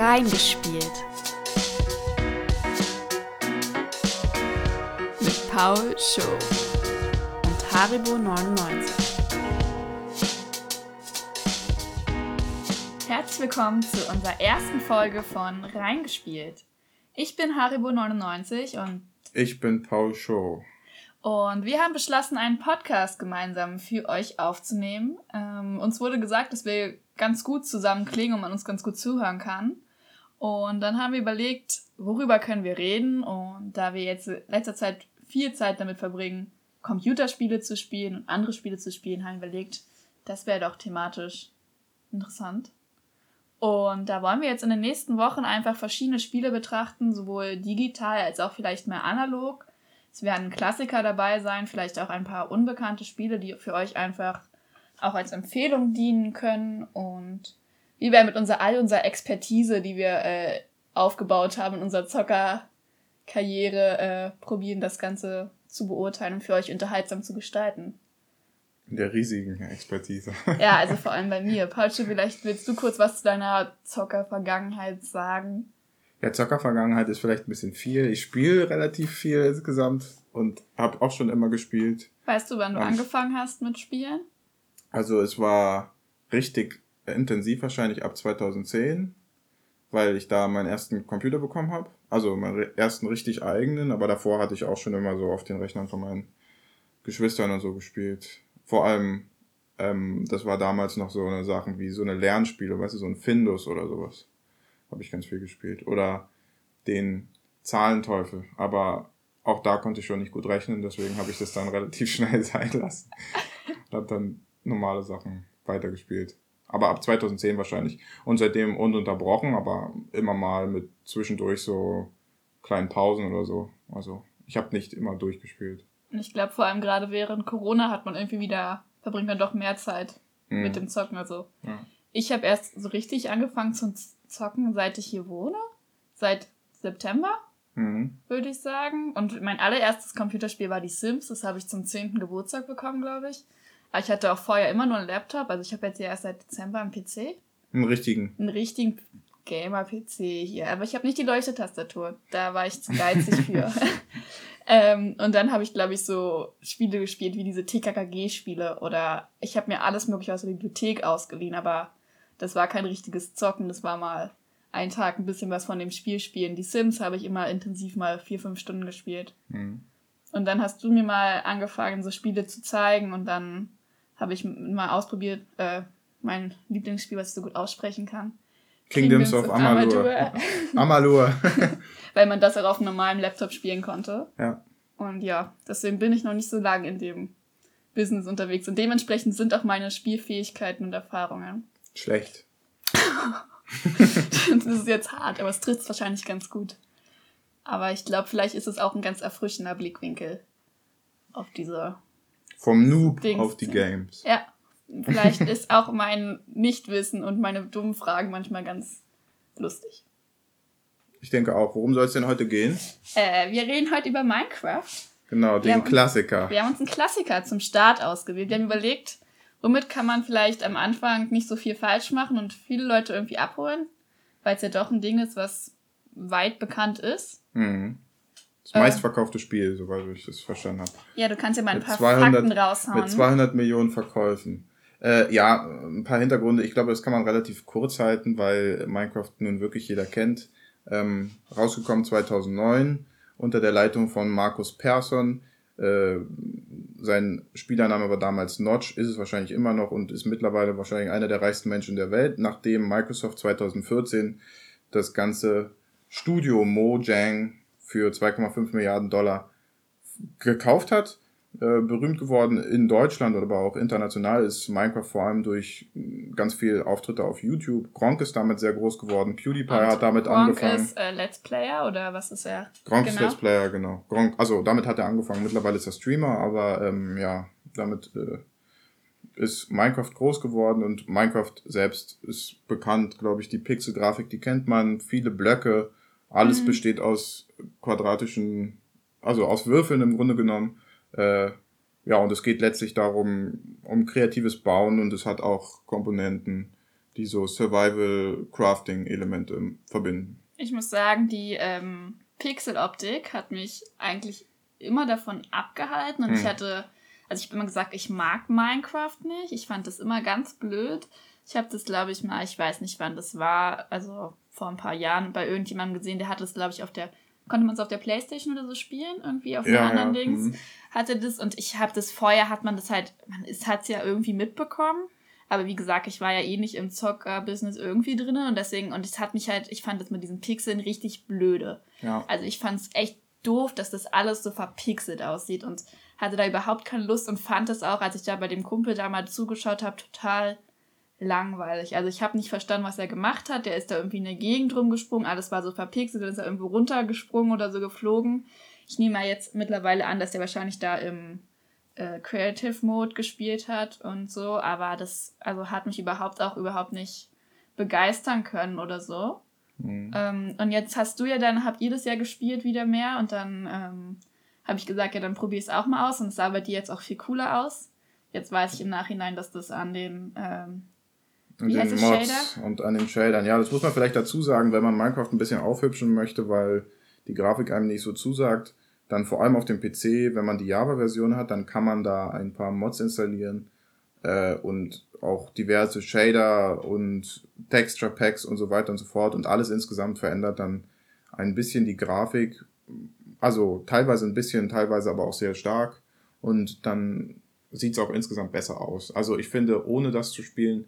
Reingespielt. Mit Paul Show und Haribo 99. Herzlich willkommen zu unserer ersten Folge von Reingespielt. Ich bin Haribo 99 und ich bin Paul Show. Und wir haben beschlossen, einen Podcast gemeinsam für euch aufzunehmen. Ähm, uns wurde gesagt, dass wir ganz gut zusammen klingen und man uns ganz gut zuhören kann. Und dann haben wir überlegt, worüber können wir reden. Und da wir jetzt in letzter Zeit viel Zeit damit verbringen, Computerspiele zu spielen und andere Spiele zu spielen, haben wir überlegt, das wäre doch thematisch interessant. Und da wollen wir jetzt in den nächsten Wochen einfach verschiedene Spiele betrachten, sowohl digital als auch vielleicht mehr analog. Es werden Klassiker dabei sein, vielleicht auch ein paar unbekannte Spiele, die für euch einfach auch als Empfehlung dienen können. Und wir werden mit unserer all unserer Expertise, die wir äh, aufgebaut haben in unserer Zockerkarriere, äh, probieren, das Ganze zu beurteilen und für euch unterhaltsam zu gestalten. In der riesigen Expertise. Ja, also vor allem bei mir. Paulche, vielleicht willst du kurz was zu deiner Zocker-Vergangenheit sagen? Ja, Zocker-Vergangenheit ist vielleicht ein bisschen viel. Ich spiele relativ viel insgesamt und habe auch schon immer gespielt. Weißt du, wann du angefangen hast mit Spielen? Also es war richtig intensiv wahrscheinlich ab 2010, weil ich da meinen ersten Computer bekommen habe. Also meinen ersten richtig eigenen, aber davor hatte ich auch schon immer so auf den Rechnern von meinen Geschwistern und so gespielt vor allem, ähm, das war damals noch so eine Sachen wie so eine Lernspiele, weißt du, so ein Findus oder sowas. Habe ich ganz viel gespielt. Oder den Zahlenteufel. Aber auch da konnte ich schon nicht gut rechnen, deswegen habe ich das dann relativ schnell sein lassen. Und habe dann normale Sachen weitergespielt. Aber ab 2010 wahrscheinlich. Und seitdem ununterbrochen, aber immer mal mit zwischendurch so kleinen Pausen oder so. Also ich habe nicht immer durchgespielt. Und ich glaube, vor allem gerade während Corona hat man irgendwie wieder, verbringt man doch mehr Zeit mhm. mit dem Zocken. Also ja. ich habe erst so richtig angefangen zu zocken, seit ich hier wohne. Seit September, mhm. würde ich sagen. Und mein allererstes Computerspiel war die Sims. Das habe ich zum 10. Geburtstag bekommen, glaube ich. Aber ich hatte auch vorher immer nur einen Laptop. Also ich habe jetzt ja erst seit Dezember einen PC. Einen richtigen. Einen richtigen Gamer-PC hier. Aber ich habe nicht die Leuchtetastatur. Da war ich zu geizig für. Ähm, und dann habe ich, glaube ich, so Spiele gespielt wie diese TKKG-Spiele oder ich habe mir alles mögliche aus der Bibliothek ausgeliehen, aber das war kein richtiges Zocken, das war mal einen Tag ein bisschen was von dem Spiel spielen. Die Sims habe ich immer intensiv mal vier, fünf Stunden gespielt. Mhm. Und dann hast du mir mal angefangen, so Spiele zu zeigen und dann habe ich mal ausprobiert, äh, mein Lieblingsspiel, was ich so gut aussprechen kann. Kingdoms, Kingdoms of Amalur. Amalur. Weil man das auch auf einem normalen Laptop spielen konnte. Ja. Und ja, deswegen bin ich noch nicht so lange in dem Business unterwegs. Und dementsprechend sind auch meine Spielfähigkeiten und Erfahrungen. Schlecht. das ist jetzt hart, aber es trifft wahrscheinlich ganz gut. Aber ich glaube, vielleicht ist es auch ein ganz erfrischender Blickwinkel auf diese. Vom Noob Dings. auf die Games. Ja, Vielleicht ist auch mein Nichtwissen und meine dummen Fragen manchmal ganz lustig. Ich denke auch. Worum soll es denn heute gehen? Äh, wir reden heute über Minecraft. Genau, den Klassiker. Uns, wir haben uns einen Klassiker zum Start ausgewählt. Wir haben überlegt, womit kann man vielleicht am Anfang nicht so viel falsch machen und viele Leute irgendwie abholen, weil es ja doch ein Ding ist, was weit bekannt ist. Mhm. Das äh, meistverkaufte Spiel, soweit ich das verstanden habe. Ja, du kannst ja mal ein paar 200, Fakten raushauen. Mit 200 Millionen Verkäufen. Äh, ja, ein paar Hintergründe. Ich glaube, das kann man relativ kurz halten, weil Minecraft nun wirklich jeder kennt. Ähm, rausgekommen 2009 unter der Leitung von Markus Persson. Äh, sein Spielername war damals Notch, ist es wahrscheinlich immer noch und ist mittlerweile wahrscheinlich einer der reichsten Menschen der Welt, nachdem Microsoft 2014 das ganze Studio Mojang für 2,5 Milliarden Dollar gekauft hat äh, berühmt geworden in Deutschland oder aber auch international ist Minecraft vor allem durch ganz viel Auftritte auf YouTube. Gronk ist damit sehr groß geworden. PewDiePie Und hat damit Gronk angefangen. Gronk ist äh, Let's Player oder was ist er? Gronk genau. ist Let's Player, genau. Gronk, also damit hat er angefangen. Mittlerweile ist er Streamer, aber ähm, ja, damit äh, ist Minecraft groß geworden und Minecraft selbst ist bekannt, glaube ich, die Pixel-Grafik, die kennt man, viele Blöcke, alles mhm. besteht aus quadratischen, also aus Würfeln im Grunde genommen. Äh, ja, und es geht letztlich darum, um kreatives Bauen und es hat auch Komponenten, die so Survival-Crafting-Elemente verbinden. Ich muss sagen, die ähm, Pixel-Optik hat mich eigentlich immer davon abgehalten und hm. ich hatte, also ich habe immer gesagt, ich mag Minecraft nicht. Ich fand das immer ganz blöd. Ich habe das, glaube ich, mal, ich weiß nicht, wann das war, also vor ein paar Jahren bei irgendjemandem gesehen, der hatte das, glaube ich, auf der, konnte man es auf der Playstation oder so spielen, irgendwie auf ja, anderen ja. Dings. Mhm. Hatte das und ich habe das vorher, hat man das halt, man hat es ja irgendwie mitbekommen. Aber wie gesagt, ich war ja eh nicht im Zocker-Business irgendwie drin und deswegen, und es hat mich halt, ich fand das mit diesen Pixeln richtig blöde. Ja. Also ich fand es echt doof, dass das alles so verpixelt aussieht und hatte da überhaupt keine Lust und fand es auch, als ich da bei dem Kumpel da mal zugeschaut habe, total langweilig. Also ich habe nicht verstanden, was er gemacht hat. Der ist da irgendwie in der Gegend rumgesprungen, alles war so verpixelt, dann ist er irgendwo runtergesprungen oder so geflogen. Ich nehme mal jetzt mittlerweile an, dass der wahrscheinlich da im äh, Creative Mode gespielt hat und so, aber das also hat mich überhaupt auch überhaupt nicht begeistern können oder so. Mhm. Ähm, und jetzt hast du ja dann, habt ihr das ja gespielt wieder mehr und dann ähm, habe ich gesagt, ja, dann probier es auch mal aus und es sah bei dir jetzt auch viel cooler aus. Jetzt weiß ich im Nachhinein, dass das an den ähm, und den Mods Shader? und an den Shadern. Ja, das muss man vielleicht dazu sagen, wenn man Minecraft ein bisschen aufhübschen möchte, weil die Grafik einem nicht so zusagt, dann vor allem auf dem PC, wenn man die Java-Version hat, dann kann man da ein paar Mods installieren äh, und auch diverse Shader und Texture Packs und so weiter und so fort und alles insgesamt verändert dann ein bisschen die Grafik, also teilweise ein bisschen, teilweise aber auch sehr stark und dann sieht es auch insgesamt besser aus. Also ich finde, ohne das zu spielen,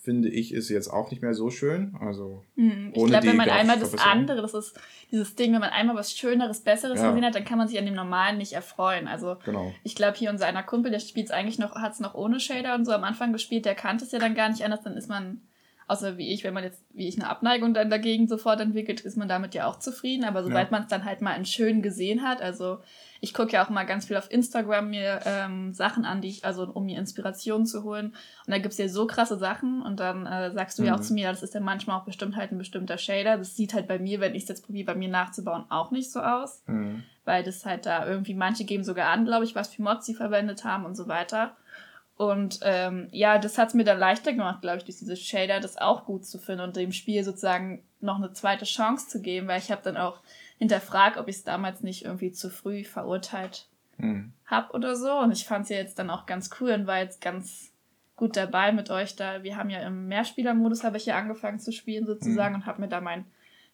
finde ich, ist jetzt auch nicht mehr so schön. Also hm, ich glaube, wenn man einmal das andere, das ist dieses Ding, wenn man einmal was Schöneres, Besseres ja. gesehen hat, dann kann man sich an dem Normalen nicht erfreuen. Also genau. ich glaube, hier unser einer Kumpel, der spielt es eigentlich noch, hat es noch ohne Shader und so am Anfang gespielt, der kannte es ja dann gar nicht anders, dann ist man außer wie ich, wenn man jetzt, wie ich eine Abneigung dann dagegen sofort entwickelt, ist man damit ja auch zufrieden. Aber sobald ja. man es dann halt mal in schön gesehen hat, also ich gucke ja auch mal ganz viel auf Instagram mir ähm, Sachen an, die ich, also um mir Inspiration zu holen. Und da gibt's ja so krasse Sachen und dann äh, sagst du mhm. ja auch mhm. zu mir, das ist ja manchmal auch bestimmt halt ein bestimmter Shader. Das sieht halt bei mir, wenn ich es jetzt probiere, bei mir nachzubauen, auch nicht so aus. Mhm. Weil das halt da irgendwie, manche geben sogar an, glaube ich, was für Mods sie verwendet haben und so weiter. Und ähm, ja, das hat es mir dann leichter gemacht, glaube ich, durch diese Shader das auch gut zu finden und dem Spiel sozusagen noch eine zweite Chance zu geben, weil ich habe dann auch hinterfragt, ob ich es damals nicht irgendwie zu früh verurteilt mhm. habe oder so. Und ich fand es ja jetzt dann auch ganz cool und war jetzt ganz gut dabei mit euch da. Wir haben ja im Mehrspielermodus habe ich ja angefangen zu spielen sozusagen mhm. und habe mir da mein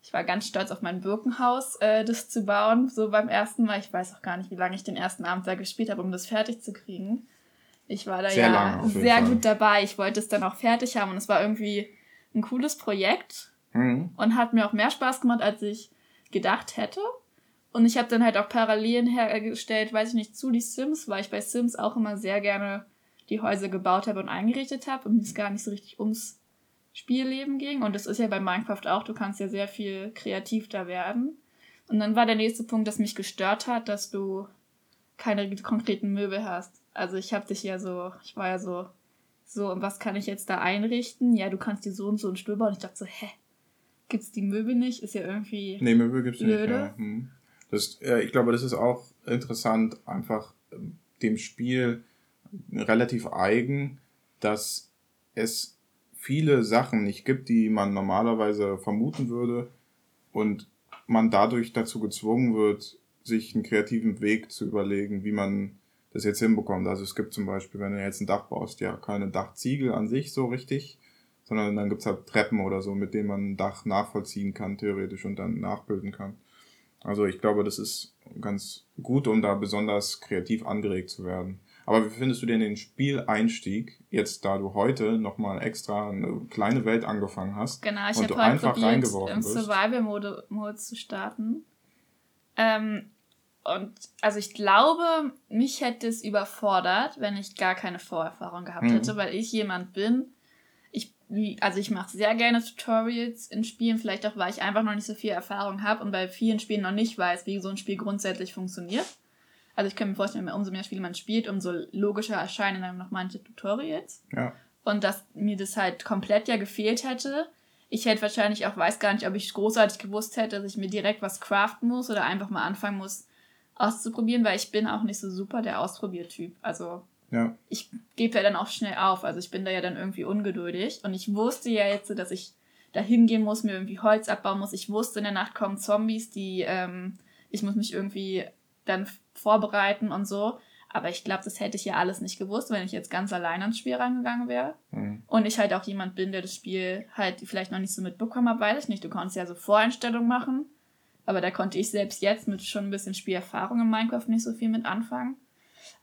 ich war ganz stolz auf mein Birkenhaus, äh, das zu bauen, so beim ersten Mal. Ich weiß auch gar nicht, wie lange ich den ersten Abend da gespielt habe, um das fertig zu kriegen. Ich war da sehr ja sehr Fall. gut dabei. Ich wollte es dann auch fertig haben und es war irgendwie ein cooles Projekt mhm. und hat mir auch mehr Spaß gemacht, als ich gedacht hätte. Und ich habe dann halt auch Parallelen hergestellt, weiß ich nicht, zu die Sims, weil ich bei Sims auch immer sehr gerne die Häuser gebaut habe und eingerichtet habe und es gar nicht so richtig ums Spielleben ging. Und das ist ja bei Minecraft auch, du kannst ja sehr viel kreativ da werden. Und dann war der nächste Punkt, das mich gestört hat, dass du keine konkreten Möbel hast. Also ich habe dich ja so, ich war ja so, so, und was kann ich jetzt da einrichten? Ja, du kannst dir so und so einen Stuhl bauen. Und ich dachte so, hä? Gibt's die Möbel nicht? Ist ja irgendwie. Nee, Möbel gibt's blöde. nicht. Ja. Hm. Das, äh, ich glaube, das ist auch interessant, einfach ähm, dem Spiel relativ eigen, dass es viele Sachen nicht gibt, die man normalerweise vermuten würde und man dadurch dazu gezwungen wird, sich einen kreativen Weg zu überlegen, wie man das jetzt hinbekommt. Also es gibt zum Beispiel, wenn du jetzt ein Dach baust, ja keine Dachziegel an sich so richtig, sondern dann gibt's halt Treppen oder so, mit denen man ein Dach nachvollziehen kann, theoretisch, und dann nachbilden kann. Also ich glaube, das ist ganz gut, um da besonders kreativ angeregt zu werden. Aber wie findest du denn den Spieleinstieg, jetzt da du heute nochmal extra eine kleine Welt angefangen hast? Genau, ich habe heute probiert, im Survival-Mode zu starten. Ähm, und also ich glaube, mich hätte es überfordert, wenn ich gar keine Vorerfahrung gehabt mhm. hätte, weil ich jemand bin, ich, also ich mache sehr gerne Tutorials in Spielen, vielleicht auch, weil ich einfach noch nicht so viel Erfahrung habe und bei vielen Spielen noch nicht weiß, wie so ein Spiel grundsätzlich funktioniert. Also ich kann mir vorstellen, umso mehr Spiele man spielt, umso logischer erscheinen dann noch manche Tutorials. Ja. Und dass mir das halt komplett ja gefehlt hätte. Ich hätte wahrscheinlich auch, weiß gar nicht, ob ich großartig gewusst hätte, dass ich mir direkt was craften muss oder einfach mal anfangen muss, auszuprobieren, weil ich bin auch nicht so super der Ausprobiertyp. Also Ja. Ich gebe ja dann auch schnell auf. Also ich bin da ja dann irgendwie ungeduldig. Und ich wusste ja jetzt, dass ich da hingehen muss, mir irgendwie Holz abbauen muss. Ich wusste, in der Nacht kommen Zombies, die, ähm, ich muss mich irgendwie dann vorbereiten und so. Aber ich glaube, das hätte ich ja alles nicht gewusst, wenn ich jetzt ganz allein ans Spiel rangegangen wäre. Mhm. Und ich halt auch jemand bin, der das Spiel halt vielleicht noch nicht so mitbekommen hat, weiß ich nicht. Du konntest ja so Voreinstellungen machen. Aber da konnte ich selbst jetzt mit schon ein bisschen Spielerfahrung in Minecraft nicht so viel mit anfangen.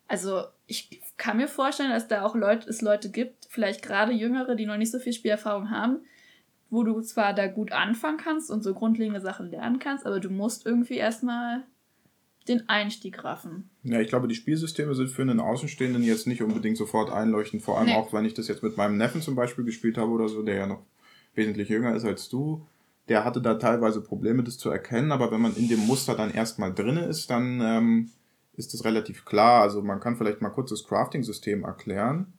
Also ich kann mir vorstellen, dass da auch Leute, es Leute gibt, vielleicht gerade Jüngere, die noch nicht so viel Spielerfahrung haben, wo du zwar da gut anfangen kannst und so grundlegende Sachen lernen kannst, aber du musst irgendwie erstmal den Einstieg raffen. Ja, ich glaube, die Spielsysteme sind für einen Außenstehenden jetzt nicht unbedingt sofort einleuchtend. Vor allem Nee. auch, wenn ich das jetzt mit meinem Neffen zum Beispiel gespielt habe oder so, der ja noch wesentlich jünger ist als du. Der hatte da teilweise Probleme, das zu erkennen, aber wenn man in dem Muster dann erstmal drinne ist, dann ähm, ist das relativ klar. Also man kann vielleicht mal kurz das Crafting-System erklären.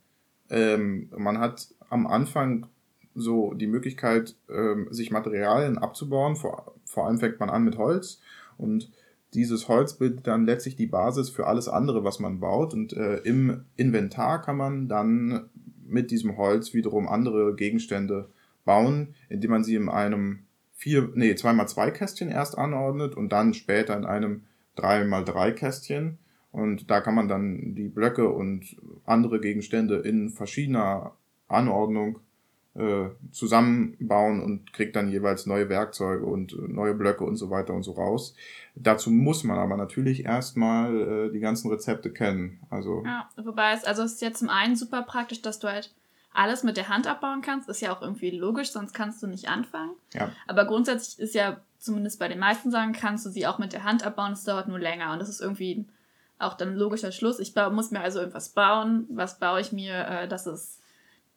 Ähm, man hat am Anfang so die Möglichkeit, ähm, sich Materialien abzubauen. Vor, vor allem fängt man an mit Holz und dieses Holz bildet dann letztlich die Basis für alles andere, was man baut. Und äh, im Inventar kann man dann mit diesem Holz wiederum andere Gegenstände bauen, indem man sie in einem vier, nee, 2x2 Kästchen erst anordnet und dann später in einem 3x3 Kästchen. Und da kann man dann die Blöcke und andere Gegenstände in verschiedener Anordnung äh, zusammenbauen und kriegt dann jeweils neue Werkzeuge und äh, neue Blöcke und so weiter und so raus. Dazu muss man aber natürlich erstmal äh, die ganzen Rezepte kennen. Also Ja, wobei es, also es ist ja zum einen super praktisch, dass du halt alles mit der Hand abbauen kannst. Ist ja auch irgendwie logisch, sonst kannst du nicht anfangen. ja, Aber grundsätzlich ist ja, zumindest bei den meisten Sachen, kannst du sie auch mit der Hand abbauen. Es dauert nur länger. Und das ist irgendwie auch dann ein logischer Schluss. Ich muss mir also irgendwas bauen. Was baue ich mir, äh, dass es,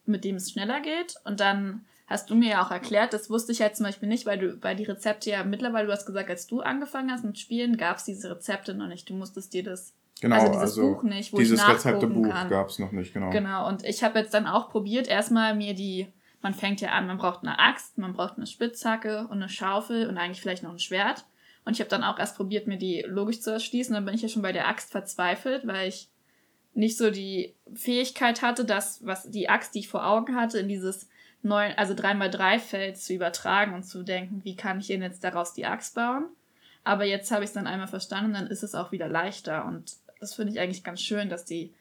mit dem es schneller geht? Und dann hast du mir ja auch erklärt, das wusste ich halt zum Beispiel nicht, weil du, weil die Rezepte ja mittlerweile, du hast gesagt, als du angefangen hast mit Spielen, gab es diese Rezepte noch nicht. Du musstest dir das, genau. also dieses Buch nicht, wo dieses Rezeptebuch gab es noch nicht, genau. Genau, und ich habe jetzt dann auch probiert, erstmal mir die, man fängt ja an, man braucht eine Axt, man braucht eine Spitzhacke und eine Schaufel und eigentlich vielleicht noch ein Schwert. Und ich habe dann auch erst probiert, mir die logisch zu erschließen. Dann bin ich ja schon bei der Axt verzweifelt, weil ich nicht so die Fähigkeit hatte, das, was die Axt, die ich vor Augen hatte, in dieses neun, also 3x3-Feld zu übertragen und zu denken, wie kann ich denn jetzt daraus die Axt bauen? Aber jetzt habe ich es dann einmal verstanden, dann ist es auch wieder leichter. Und das finde ich eigentlich ganz schön, dass die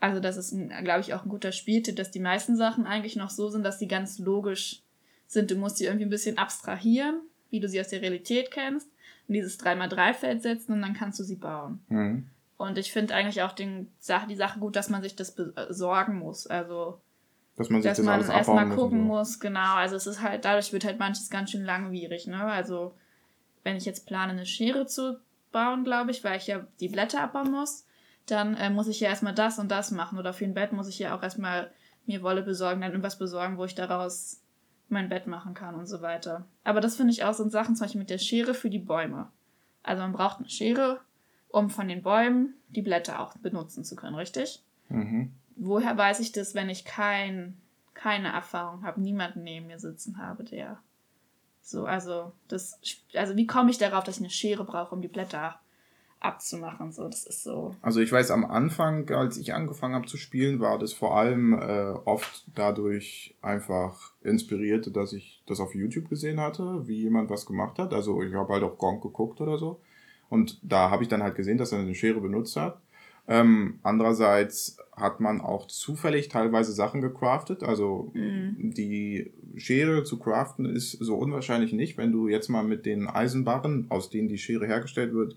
also das ist, glaube ich, auch ein guter Spieltipp, dass die meisten Sachen eigentlich noch so sind, dass sie ganz logisch sind. Du musst sie irgendwie ein bisschen abstrahieren, wie du sie aus der Realität kennst, in dieses 3x3-Feld setzen und dann kannst du sie bauen. Mhm. Und ich finde eigentlich auch den, die Sache gut, dass man sich das besorgen muss. Also, Dass man sich dass das man erstmal gucken so. muss, genau. Also es ist halt, dadurch wird halt manches ganz schön langwierig, ne? Also, wenn ich jetzt plane, eine Schere zu bauen, glaube ich, weil ich ja die Blätter abbauen muss, dann äh, muss ich ja erstmal das und das machen. Oder für ein Bett muss ich ja auch erstmal mir Wolle besorgen, dann irgendwas besorgen, wo ich daraus mein Bett machen kann und so weiter. Aber das finde ich auch so Sachen, zum Beispiel mit der Schere für die Bäume. Also man braucht eine Schere, um von den Bäumen die Blätter auch benutzen zu können, richtig? Mhm. woher weiß ich das, wenn ich kein, keine Erfahrung habe, niemanden neben mir sitzen habe, der so, also das, also wie komme ich darauf, dass ich eine Schere brauche, um die Blätter abzumachen? So, das ist so. Also ich weiß, am Anfang, als ich angefangen habe zu spielen, war das vor allem äh, oft dadurch einfach inspiriert, dass ich das auf YouTube gesehen hatte, wie jemand was gemacht hat. Also ich habe halt auch Gronk geguckt oder so. Und da habe ich dann halt gesehen, dass er eine Schere benutzt hat. Ähm, andererseits hat man auch zufällig teilweise Sachen gecraftet. Also Mhm. die Schere zu craften ist so unwahrscheinlich nicht, wenn du jetzt mal mit den Eisenbarren, aus denen die Schere hergestellt wird,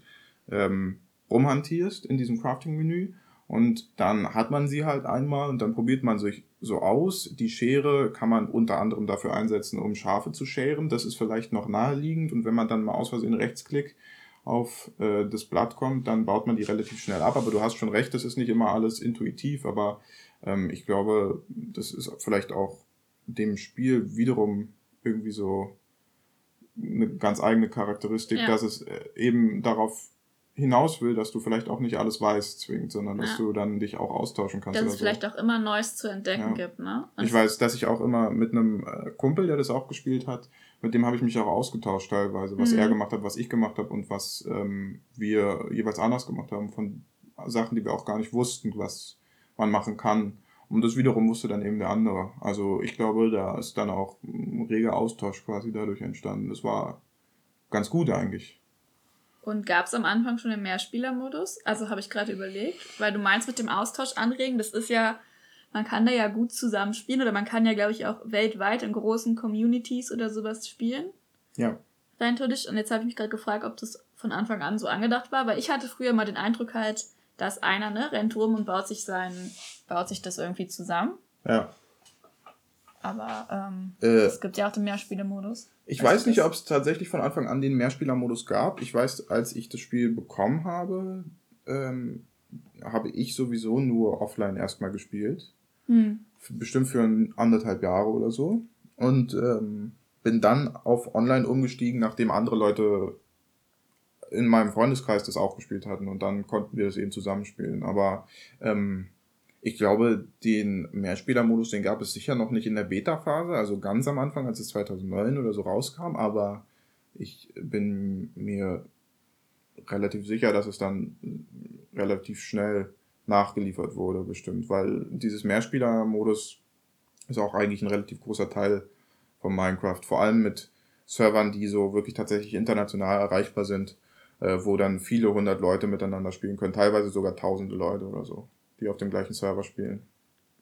ähm, rumhantierst in diesem Crafting-Menü. Und dann hat man sie halt einmal und dann probiert man sich so aus. Die Schere kann man unter anderem dafür einsetzen, um Schafe zu scheren. Das ist vielleicht noch naheliegend. Und wenn man dann mal aus Versehen Rechtsklick auf äh, das Blatt kommt, dann baut man die relativ schnell ab. Aber du hast schon recht, das ist nicht immer alles intuitiv. Aber ähm, ich glaube, das ist vielleicht auch dem Spiel wiederum irgendwie so eine ganz eigene Charakteristik, Ja. dass es äh, eben darauf hinaus will, dass du vielleicht auch nicht alles weißt zwingend, sondern dass Ja. du dann dich auch austauschen kannst. Dass es so. vielleicht auch immer Neues zu entdecken Ja. gibt, ne? Und Ich weiß, dass ich auch immer mit einem äh, Kumpel, der das auch gespielt hat, mit dem habe ich mich auch ausgetauscht teilweise, was Mhm. er gemacht hat, was ich gemacht habe und was ähm, wir jeweils anders gemacht haben von Sachen, die wir auch gar nicht wussten, was, man machen kann. Und das wiederum wusste dann eben der andere. Also ich glaube, da ist dann auch ein reger Austausch quasi dadurch entstanden. Das war ganz gut eigentlich. Und gab es am Anfang schon den Mehrspielermodus? Also habe ich gerade überlegt, weil du meinst mit dem Austausch anregen, das ist ja, man kann da ja gut zusammenspielen oder man kann ja, glaube ich, auch weltweit in großen Communities oder sowas spielen. Ja. Rein theoretisch. Und jetzt habe ich mich gerade gefragt, ob das von Anfang an so angedacht war, weil ich hatte früher mal den Eindruck halt, dass einer, ne, rennt rum und baut sich sein, baut sich das irgendwie zusammen. Ja. Aber ähm, äh, es gibt ja auch den Mehrspielermodus. Ich weiß nicht, ob es tatsächlich von Anfang an den Mehrspielermodus gab. Ich weiß, als ich das Spiel bekommen habe, ähm, habe ich sowieso nur offline erstmal gespielt. Hm. Bestimmt für anderthalb Jahre oder so. Und ähm, bin dann auf online umgestiegen, nachdem andere Leute in meinem Freundeskreis das auch gespielt hatten und dann konnten wir das eben zusammenspielen. Aber ähm, ich glaube, den Mehrspielermodus, den gab es sicher noch nicht in der Beta-Phase, also ganz am Anfang, als es 2009 oder so rauskam, aber ich bin mir relativ sicher, dass es dann relativ schnell nachgeliefert wurde, bestimmt, weil dieses Mehrspieler-Modus ist auch eigentlich ein relativ großer Teil von Minecraft, vor allem mit Servern, die so wirklich tatsächlich international erreichbar sind, äh, wo dann viele hundert Leute miteinander spielen können, teilweise sogar tausende Leute oder so die auf dem gleichen Server spielen.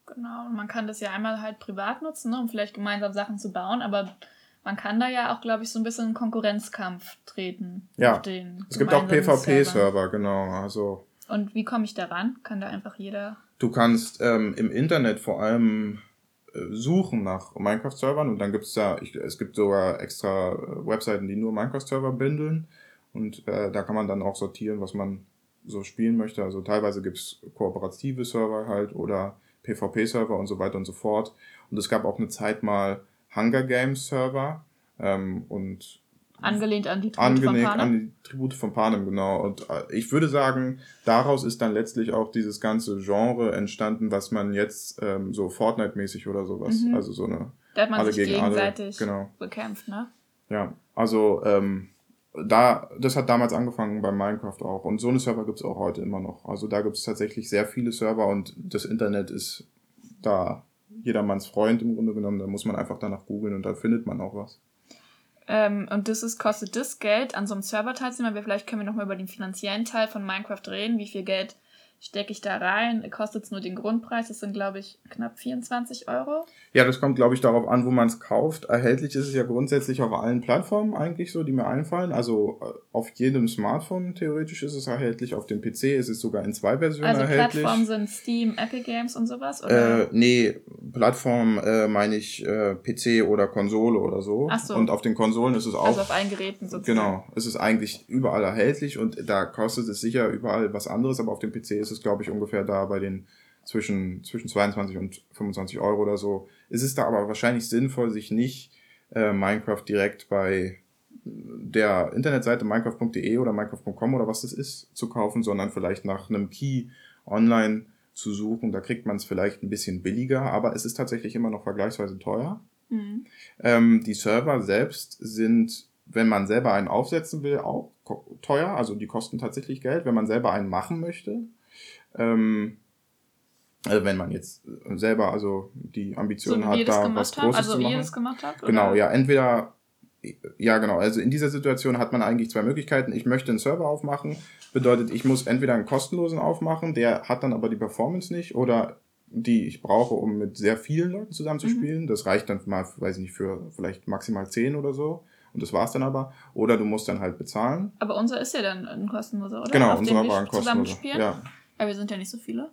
Genau, und man kann das ja einmal halt privat nutzen, ne, um vielleicht gemeinsam Sachen zu bauen, aber man kann da ja auch, glaube ich, so ein bisschen in Konkurrenzkampf treten. Ja, es gibt auch PvP-Server, genau. Also und wie komme ich da ran? Kann da einfach jeder. Du kannst ähm, im Internet vor allem äh, suchen nach Minecraft-Servern und dann gibt es da, ich, es gibt sogar extra äh, Webseiten, die nur Minecraft-Server bündeln und äh, da kann man dann auch sortieren, was man so spielen möchte. Also teilweise gibt's kooperative Server halt oder PvP-Server und so weiter und so fort. Und es gab auch eine Zeit mal Hunger Games Server ähm, und Angelehnt an die Tribute angelehnt von Panem. an die Tribute von Panem, genau. Und äh, ich würde sagen, daraus ist dann letztlich auch dieses ganze Genre entstanden, was man jetzt ähm, so Fortnite-mäßig oder sowas, mhm. also so eine da hat man alle sich gegenseitig alle, genau. bekämpft, ne? Ja, also ähm, da, das hat damals angefangen bei Minecraft auch. Und so eine Server gibt es auch heute immer noch. Also da gibt es tatsächlich sehr viele Server und das Internet ist da jedermanns Freund im Grunde genommen. Da muss man einfach danach googeln und da findet man auch was. Ähm, und das ist, kostet das Geld, an so einem Server teilzunehmen. Vielleicht können wir nochmal über den finanziellen Teil von Minecraft reden, wie viel Geld stecke ich da rein, kostet es nur den Grundpreis, das sind glaube ich knapp 24 Euro. Ja, das kommt glaube ich darauf an, wo man es kauft. Erhältlich ist es ja grundsätzlich auf allen Plattformen eigentlich so, die mir einfallen. Also äh, auf jedem Smartphone theoretisch ist es erhältlich, auf dem PC ist es sogar in zwei Versionen also erhältlich. Also Plattformen sind Steam, Epic Games und sowas? Oder? Äh, nee, Plattform äh, meine ich äh, PC oder Konsole oder so. Ach so. Und auf den Konsolen ist es auch. Also auf allen Geräten sozusagen. Genau, es ist eigentlich überall erhältlich und da kostet es sicher überall was anderes, aber auf dem PC ist ist es, glaube ich, ungefähr da bei den zwischen, zwischen 22 und 25 Euro oder so. Es ist da aber wahrscheinlich sinnvoll, sich nicht äh, Minecraft direkt bei der Internetseite minecraft.de oder minecraft.com oder was das ist zu kaufen, sondern vielleicht nach einem Key online zu suchen. Da kriegt man es vielleicht ein bisschen billiger, aber es ist tatsächlich immer noch vergleichsweise teuer. Mhm. Ähm, die Server selbst sind, wenn man selber einen aufsetzen will, auch teuer. Also die kosten tatsächlich Geld. Wenn man selber einen machen möchte, ähm, also wenn man jetzt selber also die Ambition so, hat, da was Großes also, zu machen. Also wie ihr das gemacht habt? Genau, ja, entweder ja, genau. Also in dieser Situation hat man eigentlich zwei Möglichkeiten. Ich möchte einen Server aufmachen, bedeutet, ich muss entweder einen kostenlosen aufmachen, der hat dann aber die Performance nicht, oder die ich brauche, um mit sehr vielen Leuten zusammen zu spielen. Mhm. Das reicht dann mal, weiß ich nicht, für vielleicht maximal zehn oder so. Und das war's dann aber. Oder du musst dann halt bezahlen. Aber unser ist ja dann ein kostenloser, oder? Genau, Auf unser war ein kostenloser. Ja. Aber wir sind ja nicht so viele.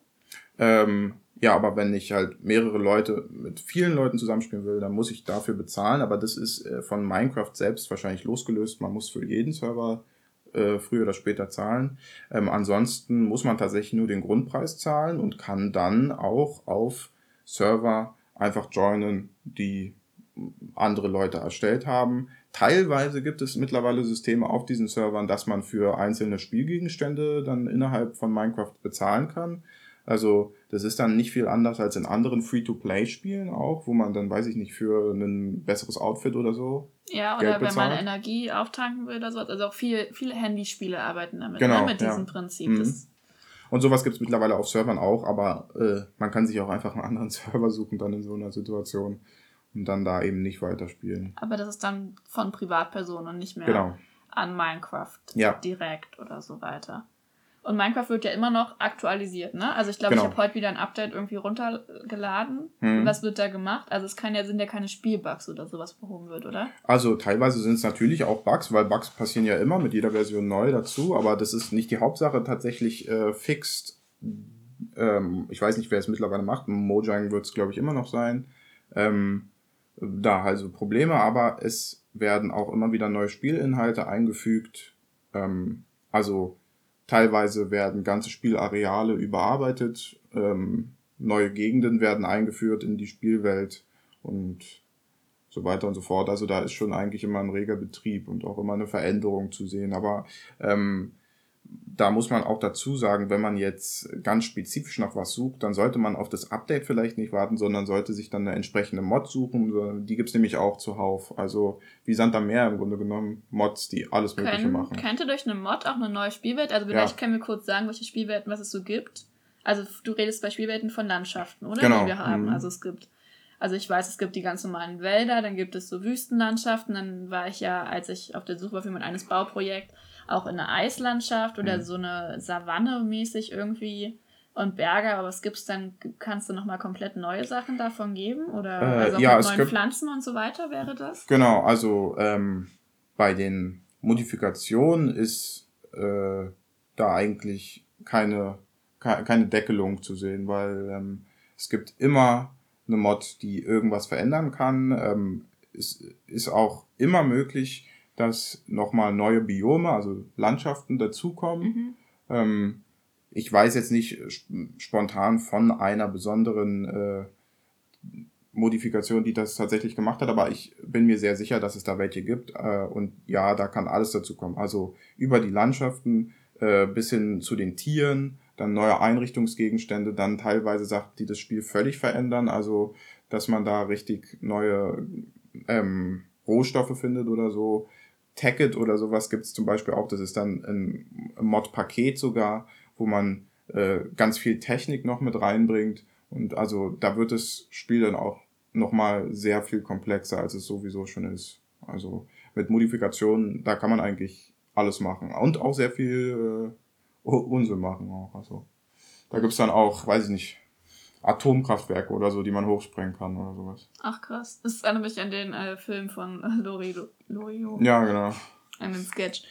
Ähm, ja, aber wenn ich halt mehrere Leute mit vielen Leuten zusammenspielen will, dann muss ich dafür bezahlen. Aber das ist äh, von Minecraft selbst wahrscheinlich losgelöst. Man muss für jeden Server äh, früher oder später zahlen. Ähm, ansonsten muss man tatsächlich nur den Grundpreis zahlen und kann dann auch auf Server einfach joinen, die andere Leute erstellt haben. Teilweise gibt es mittlerweile Systeme auf diesen Servern, dass man für einzelne Spielgegenstände dann innerhalb von Minecraft bezahlen kann. Also das ist dann nicht viel anders als in anderen Free-to-Play-Spielen auch, wo man dann, weiß ich nicht, für ein besseres Outfit oder so. Ja, oder wenn man Energie auftanken will oder so. Also auch viele, viele Handyspiele arbeiten damit, genau, ne, mit diesem ja. Prinzip. Mhm. Und sowas gibt es mittlerweile auf Servern auch, aber äh, man kann sich auch einfach einen anderen Server suchen dann in so einer Situation und dann da eben nicht weiterspielen. Aber das ist dann von Privatpersonen und nicht mehr Genau. an Minecraft Ja. direkt oder so weiter. Und Minecraft wird ja immer noch aktualisiert, ne? Also ich glaube, Genau. ich habe heute wieder ein Update irgendwie runtergeladen. Hm. Was wird da gemacht? Also es kann ja, sind ja keine Spielbugs oder sowas behoben wird, oder? Also teilweise sind es natürlich auch Bugs, weil Bugs passieren ja immer mit jeder Version neu dazu, aber das ist nicht die Hauptsache. Tatsächlich äh, fixed, ähm, ich weiß nicht, wer es mittlerweile macht, Mojang wird es glaube ich immer noch sein. Ähm, da also Probleme, aber es werden auch immer wieder neue Spielinhalte eingefügt. Ähm, also teilweise werden ganze Spielareale überarbeitet, ähm, neue Gegenden werden eingeführt in die Spielwelt und so weiter und so fort. Also da ist schon eigentlich immer ein reger Betrieb und auch immer eine Veränderung zu sehen. Aber ähm, da muss man auch dazu sagen, wenn man jetzt ganz spezifisch nach was sucht, dann sollte man auf das Update vielleicht nicht warten, sondern sollte sich dann eine entsprechende Mod suchen. Die gibt's nämlich auch zuhauf. Also wie Sand am Meer im Grunde genommen, Mods, die alles Mögliche Können, machen. könnte durch eine Mod auch eine neue Spielwelt, also vielleicht Ja. können wir kurz sagen, welche Spielwelten, was es so gibt. Also du redest bei Spielwelten von Landschaften, oder? Genau, Die wir haben. mhm. Also es gibt, also ich weiß, es gibt die ganz normalen Wälder, dann gibt es so Wüstenlandschaften, dann war ich ja, als ich auf der Suche war für mein eines Bauprojekt, auch in einer Eislandschaft oder Mhm. so eine Savanne mäßig irgendwie und Berge, aber was gibt's dann? Kannst du nochmal komplett neue Sachen davon geben? Oder Äh, also auch ja, mit neuen gibt- Pflanzen und so weiter wäre das? Genau, also ähm, bei den Modifikationen ist äh, da eigentlich keine, ke- keine Deckelung zu sehen, weil ähm, es gibt immer eine Mod, die irgendwas verändern kann. Ähm, es ist auch immer möglich, dass nochmal neue Biome, also Landschaften dazukommen. Mhm. Ähm, ich weiß jetzt nicht sp- spontan von einer besonderen äh, Modifikation, die das tatsächlich gemacht hat, aber ich bin mir sehr sicher, dass es da welche gibt. Äh, und ja, da kann alles dazu kommen. Also über die Landschaften äh, bis hin zu den Tieren, dann neue Einrichtungsgegenstände, dann teilweise Sachen, die das Spiel völlig verändern. Also, dass man da richtig neue ähm, Rohstoffe findet oder so. Tacket oder sowas gibt es zum Beispiel auch. Das ist dann ein Mod-Paket sogar, wo man äh, ganz viel Technik noch mit reinbringt. Und also da wird das Spiel dann auch nochmal sehr viel komplexer, als es sowieso schon ist. Also mit Modifikationen, da kann man eigentlich alles machen. Und auch sehr viel äh, Unsinn machen auch. Also da gibt's dann auch, weiß ich nicht, Atomkraftwerke oder so, die man hochsprengen kann oder sowas. Ach krass. Das erinnert mich an den äh, Film von äh, Lori, Lorio. Ja, genau. An den Sketch.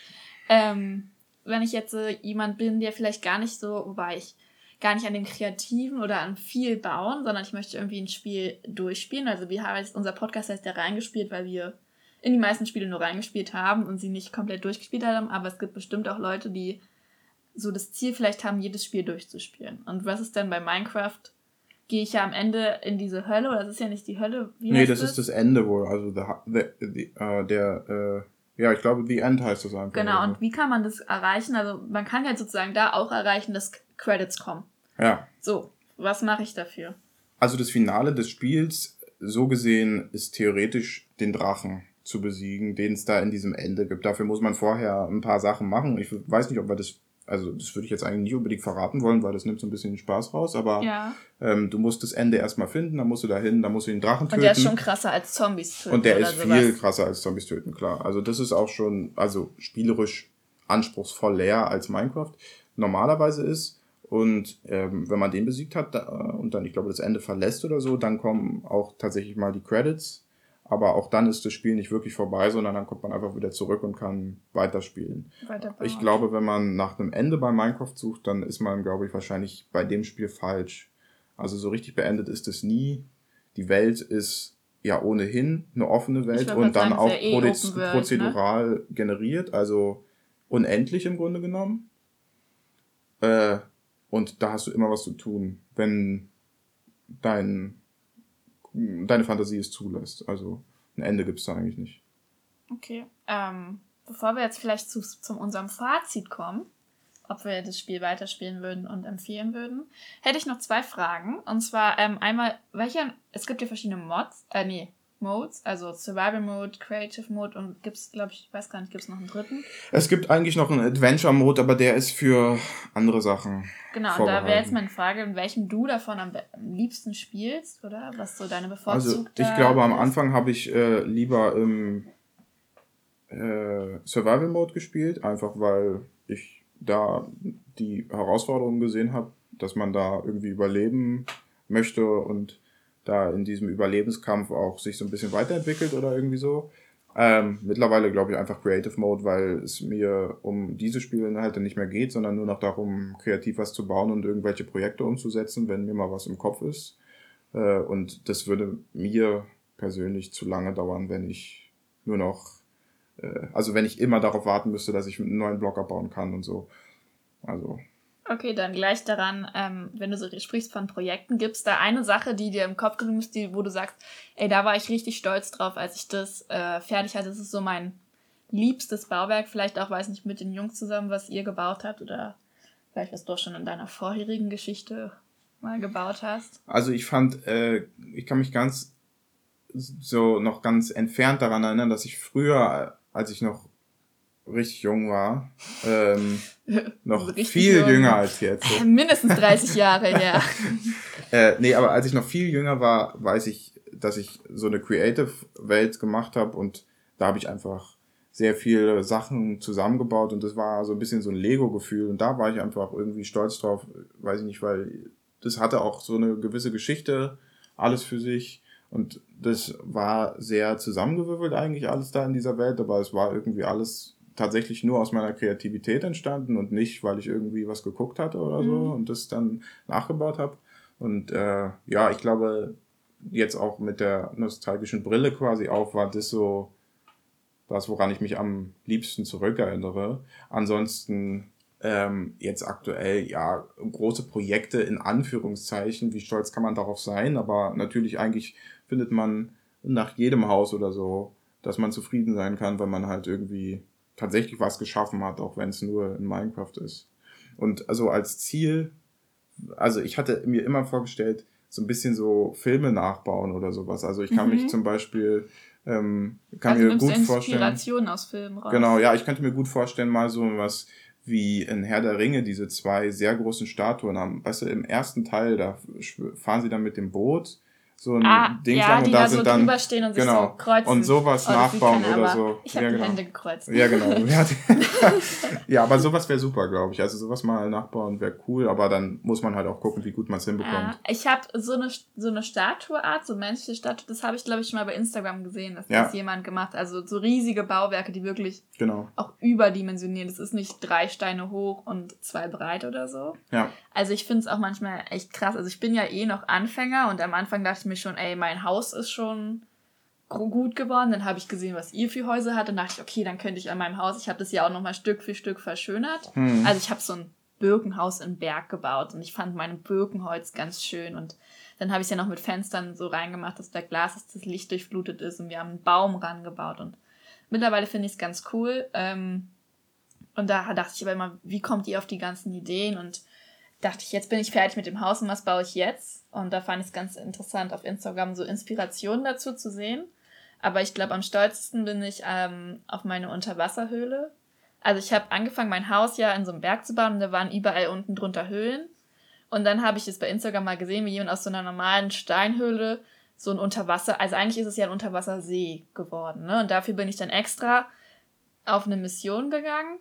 Ähm, wenn ich jetzt äh, jemand bin, der vielleicht gar nicht so, wobei ich gar nicht an dem Kreativen oder an viel bauen, sondern ich möchte irgendwie ein Spiel durchspielen. Also wir haben jetzt, unser Podcast heißt ja reingespielt, weil wir in die meisten Spiele nur reingespielt haben und sie nicht komplett durchgespielt haben. Aber es gibt bestimmt auch Leute, die so das Ziel vielleicht haben, jedes Spiel durchzuspielen. Und was ist denn bei Minecraft? Gehe ich ja am Ende in diese Hölle, oder das ist ja nicht die Hölle. Wie nee, heißt das ist das Ende wohl. Also the, the, the, äh, der, äh, ja, ich glaube, The End heißt das einfach. Genau, und wie kann man das erreichen? Also man kann ja sozusagen da auch erreichen, dass Credits kommen. Ja, So, was mache ich dafür? Also das Finale des Spiels, so gesehen, ist theoretisch den Drachen zu besiegen, den es da in diesem Ende gibt. Dafür muss man vorher ein paar Sachen machen. Ich weiß nicht, ob wir das, also das würde ich jetzt eigentlich nicht unbedingt verraten wollen, weil das nimmt so ein bisschen den Spaß raus, aber Ja. ähm, du musst das Ende erstmal finden, dann musst du da hin, dann musst du den Drachen töten. Und der ist schon krasser als Zombies töten Und der ist sowas. viel krasser als Zombies töten, klar. Also das ist auch schon, also spielerisch anspruchsvoll leer als Minecraft normalerweise ist. Und ähm, wenn man den besiegt hat da, und dann, ich glaube, das Ende verlässt oder so, dann kommen auch tatsächlich mal die Credits. Aber auch dann ist das Spiel nicht wirklich vorbei, sondern dann kommt man einfach wieder zurück und kann weiterspielen. Weiterbauen. Ich glaube, wenn man nach einem Ende bei Minecraft sucht, dann ist man, glaube ich, wahrscheinlich bei dem Spiel falsch. Also so richtig beendet ist es nie. Die Welt ist ja ohnehin eine offene Welt und dann sagen, auch eh World, ne? prozedural generiert, also unendlich im Grunde genommen. Äh, und da hast du immer was zu tun, wenn dein, deine Fantasie es zulässt. Also ein Ende gibt's da eigentlich nicht. Okay. Ähm, bevor wir jetzt vielleicht zu, zu unserem Fazit kommen, ob wir das Spiel weiterspielen würden und empfehlen würden, hätte ich noch zwei Fragen. Und zwar ähm, einmal, welche, es gibt ja verschiedene Mods, äh, nee, Modes, also Survival Mode, Creative Mode und gibt's, glaube ich, ich weiß gar nicht, gibt's noch einen dritten? Es gibt eigentlich noch einen Adventure Mode, aber der ist für andere Sachen. Genau, und da wäre jetzt meine Frage, in welchem du davon am, liebsten spielst, oder? Was so deine bevorzugte Also ich glaube, am Anfang habe ich äh, lieber im äh, Survival Mode gespielt, einfach weil ich da die Herausforderungen gesehen habe, dass man da irgendwie überleben möchte und da in diesem Überlebenskampf auch sich so ein bisschen weiterentwickelt oder irgendwie so. Ähm, mittlerweile glaube ich einfach Creative Mode, weil es mir um diese Spielinhalte nicht mehr geht, sondern nur noch darum, kreativ was zu bauen und irgendwelche Projekte umzusetzen, wenn mir mal was im Kopf ist. Äh, und das würde mir persönlich zu lange dauern, wenn ich nur noch, äh, also wenn ich immer darauf warten müsste, dass ich einen neuen Blog abbauen kann und so. Also Okay, dann gleich daran, ähm, wenn du so sprichst von Projekten, gibt es da eine Sache, die dir im Kopf geblieben ist, die, wo du sagst, ey, da war ich richtig stolz drauf, als ich das äh, fertig hatte. Das ist so mein liebstes Bauwerk, vielleicht auch, weiß nicht, mit den Jungs zusammen, was ihr gebaut habt oder vielleicht was du auch schon in deiner vorherigen Geschichte mal gebaut hast. Also ich fand, äh, ich kann mich ganz so noch ganz entfernt daran erinnern, dass ich früher, als ich noch richtig jung war, ähm, noch viel jung. jünger als jetzt. So. Mindestens 30 Jahre, ja. äh, nee, aber als ich noch viel jünger war, weiß ich, dass ich so eine Creative-Welt gemacht habe und da habe ich einfach sehr viele Sachen zusammengebaut und das war so ein bisschen so ein Lego-Gefühl und da war ich einfach irgendwie stolz drauf, weiß ich nicht, weil das hatte auch so eine gewisse Geschichte, alles für sich und das war sehr zusammengewürfelt eigentlich alles da in dieser Welt, aber es war irgendwie alles tatsächlich nur aus meiner Kreativität entstanden und nicht, weil ich irgendwie was geguckt hatte oder so mhm. und das dann nachgebaut habe. Und äh, ja, ich glaube, jetzt auch mit der nostalgischen Brille quasi auf, war das so das, woran ich mich am liebsten zurückerinnere. Ansonsten ähm, jetzt aktuell, ja, große Projekte in Anführungszeichen, wie stolz kann man darauf sein, aber natürlich eigentlich findet man nach jedem Haus oder so, dass man zufrieden sein kann, wenn man halt irgendwie tatsächlich was geschaffen hat, auch wenn es nur in Minecraft ist. Und also als Ziel, also ich hatte mir immer vorgestellt, so ein bisschen so Filme nachbauen oder sowas. Also ich kann mhm. mich zum Beispiel ähm, kann also mir gut vorstellen. Inspiration aus Filmen raus. Genau, ja, ich könnte mir gut vorstellen, mal so was wie in Herr der Ringe diese zwei sehr großen Statuen haben. Weißt du, im ersten Teil, da fahren sie dann mit dem Boot so ein ah, Ding ja, lang und da sind so dann drüber stehen und genau, sich so kreuzen. und sowas oh, nachbauen oder so. Ich habe ja, genau. die Hände gekreuzt. Ja, genau. ja, aber sowas wäre super, glaube ich. Also sowas mal nachbauen wäre cool, aber dann muss man halt auch gucken, wie gut man es hinbekommt. Ja, ich habe so eine so eine Statueart, so menschliche Statue, das habe ich glaube ich schon mal bei Instagram gesehen, dass ja. das jemand gemacht, also so riesige Bauwerke, die wirklich genau. auch überdimensionieren. Das ist nicht drei Steine hoch und zwei breit oder so. Ja. Also ich finde es auch manchmal echt krass. Also ich bin ja eh noch Anfänger und am Anfang dachte ich mir mir schon, ey, mein Haus ist schon gut geworden. Dann habe ich gesehen, was ihr für Häuser hattet. Dann dachte ich, okay, dann könnte ich an meinem Haus, ich habe das ja auch nochmal Stück für Stück verschönert. Hm. Also ich habe so ein Birkenhaus im Berg gebaut und ich fand mein Birkenholz ganz schön und dann habe ich es ja noch mit Fenstern so reingemacht, dass der Glas, dass das Licht durchflutet ist und wir haben einen Baum rangebaut und mittlerweile finde ich es ganz cool. Ähm, und da dachte ich aber immer, wie kommt ihr auf die ganzen Ideen und dachte ich, jetzt bin ich fertig mit dem Haus und was baue ich jetzt? Und da fand ich es ganz interessant, auf Instagram so Inspirationen dazu zu sehen. Aber ich glaube, am stolzesten bin ich ähm, auf meine Unterwasserhöhle. Also ich habe angefangen, mein Haus ja in so einem Berg zu bauen und da waren überall unten drunter Höhlen. Und dann habe ich es bei Instagram mal gesehen, wie jemand aus so einer normalen Steinhöhle so ein Unterwasser, also eigentlich ist es ja ein Unterwassersee geworden. Ne? Und dafür bin ich dann extra auf eine Mission gegangen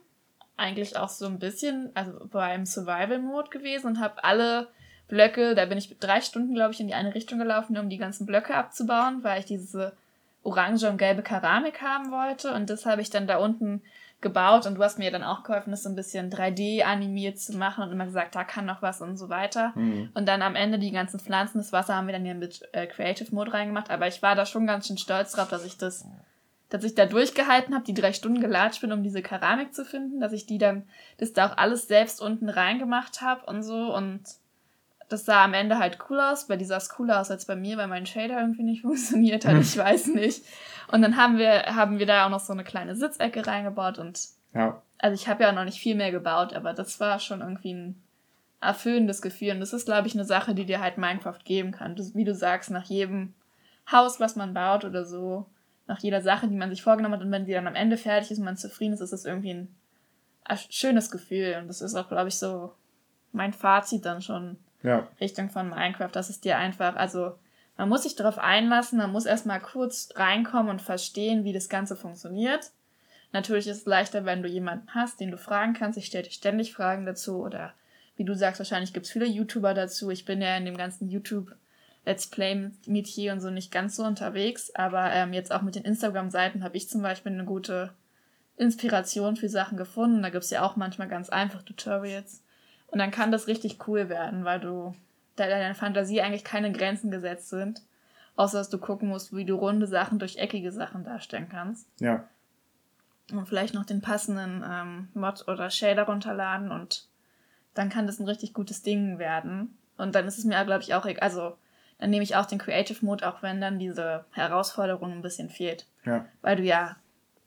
eigentlich auch so ein bisschen, also beim Survival-Mode gewesen und habe alle Blöcke, da bin ich drei Stunden, glaube ich, in die eine Richtung gelaufen, um die ganzen Blöcke abzubauen, weil ich diese orange und gelbe Keramik haben wollte. Und das habe ich dann da unten gebaut und du hast mir dann auch geholfen, das so ein bisschen 3D animiert zu machen und immer gesagt, da kann noch was und so weiter. Mhm. Und dann am Ende die ganzen Pflanzen, das Wasser haben wir dann ja mit äh, Creative Mode reingemacht, aber ich war da schon ganz schön stolz drauf, dass ich das dass ich da durchgehalten habe, die drei Stunden gelatscht bin, um diese Keramik zu finden, dass ich die dann, das da auch alles selbst unten reingemacht habe und so und das sah am Ende halt cool aus. Bei dieser sah es cooler aus als bei mir, weil mein Shader irgendwie nicht funktioniert hat. Hm. Ich weiß nicht. Und dann haben wir, haben wir da auch noch so eine kleine Sitzecke reingebaut und ja. also ich habe ja auch noch nicht viel mehr gebaut, aber das war schon irgendwie ein erfüllendes Gefühl. Und das ist, glaube ich, eine Sache, die dir halt Minecraft geben kann. Das, wie du sagst, nach jedem Haus, was man baut oder so, nach jeder Sache, die man sich vorgenommen hat und wenn die dann am Ende fertig ist und man zufrieden ist, ist das irgendwie ein, ein schönes Gefühl und das ist auch, glaube ich, so mein Fazit dann schon Ja. Richtung von Minecraft, dass es dir einfach, also man muss sich darauf einlassen, man muss erstmal kurz reinkommen und verstehen, wie das Ganze funktioniert. Natürlich ist es leichter, wenn du jemanden hast, den du fragen kannst. Ich stelle dir ständig Fragen dazu oder wie du sagst, wahrscheinlich gibt es viele YouTuber dazu. Ich bin ja in dem ganzen YouTube Let's Play Metier und so nicht ganz so unterwegs, aber ähm, jetzt auch mit den Instagram-Seiten habe ich zum Beispiel eine gute Inspiration für Sachen gefunden. Da gibt es ja auch manchmal ganz einfach Tutorials. Und dann kann das richtig cool werden, weil du da deiner Fantasie eigentlich keine Grenzen gesetzt sind. Außer dass du gucken musst, wie du runde Sachen durch eckige Sachen darstellen kannst. Ja. Und vielleicht noch den passenden ähm, Mod oder Shader runterladen und dann kann das ein richtig gutes Ding werden. Und dann ist es mir, glaube ich, auch egal. Also, dann nehme ich auch den Creative Mode, auch wenn dann diese Herausforderung ein bisschen fehlt. Ja. Weil du ja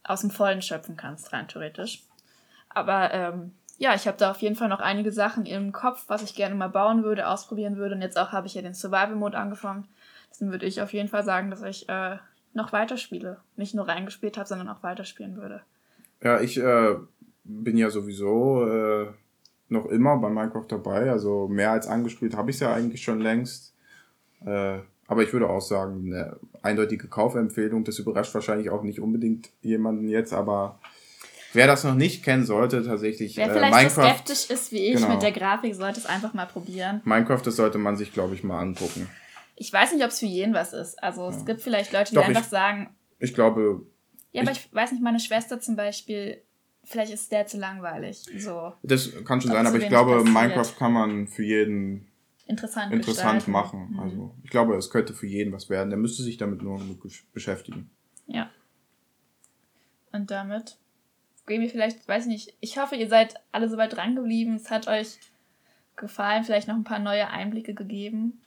aus dem Vollen schöpfen kannst, rein theoretisch. Aber ähm, ja, ich habe da auf jeden Fall noch einige Sachen im Kopf, was ich gerne mal bauen würde, ausprobieren würde. Und jetzt auch habe ich ja den Survival Mode angefangen. Deswegen würde ich auf jeden Fall sagen, dass ich äh, noch weiterspiele. Nicht nur reingespielt habe, sondern auch weiterspielen würde. Ja, ich äh, bin ja sowieso äh, noch immer bei Minecraft dabei. Also mehr als angespielt habe ich es ja eigentlich schon längst. Äh, aber ich würde auch sagen, eine eindeutige Kaufempfehlung. Das überrascht wahrscheinlich auch nicht unbedingt jemanden jetzt, aber wer das noch nicht kennen sollte, tatsächlich Wer äh, vielleicht so Minecraft. skeptisch ist wie ich Genau. mit der Grafik, sollte es einfach mal probieren. Minecraft, das sollte man sich, glaube ich, mal angucken. Ich weiß nicht, ob es für jeden was ist. Also es gibt vielleicht Leute, die Doch, einfach ich- sagen, Ich glaube, ja, aber ich weiß nicht, meine Schwester zum Beispiel, vielleicht ist der zu langweilig. So das kann schon sein, so aber ich glaube, passiert. Minecraft kann man für jeden interessant interessant gestalten. machen. Mhm. Also ich glaube, es könnte für jeden was werden. Der müsste sich damit nur beschäftigen. Ja. Und damit gehen wir vielleicht, weiß ich nicht, ich hoffe, ihr seid alle soweit dran geblieben. Es hat euch gefallen, vielleicht noch ein paar neue Einblicke gegeben.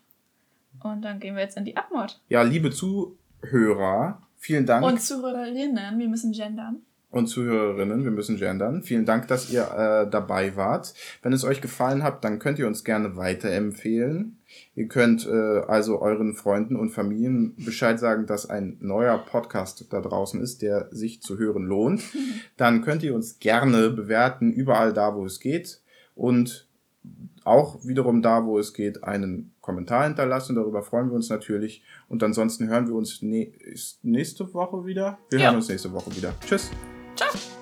Und dann gehen wir jetzt in die Abmord. Ja, liebe Zuhörer, vielen Dank. Und Zuhörerinnen, wir müssen gendern. Und Zuhörerinnen, wir müssen gendern. Vielen Dank, dass ihr äh, dabei wart. Wenn es euch gefallen hat, dann könnt ihr uns gerne weiterempfehlen. Ihr könnt äh, also euren Freunden und Familien Bescheid sagen, dass ein neuer Podcast da draußen ist, der sich zu hören lohnt. Dann könnt ihr uns gerne bewerten, überall da, wo es geht. Und auch wiederum da, wo es geht, einen Kommentar hinterlassen. Darüber freuen wir uns natürlich. Und ansonsten hören wir uns ne nächste Woche wieder. Wir Ja. hören uns nächste Woche wieder. Tschüss. Ciao!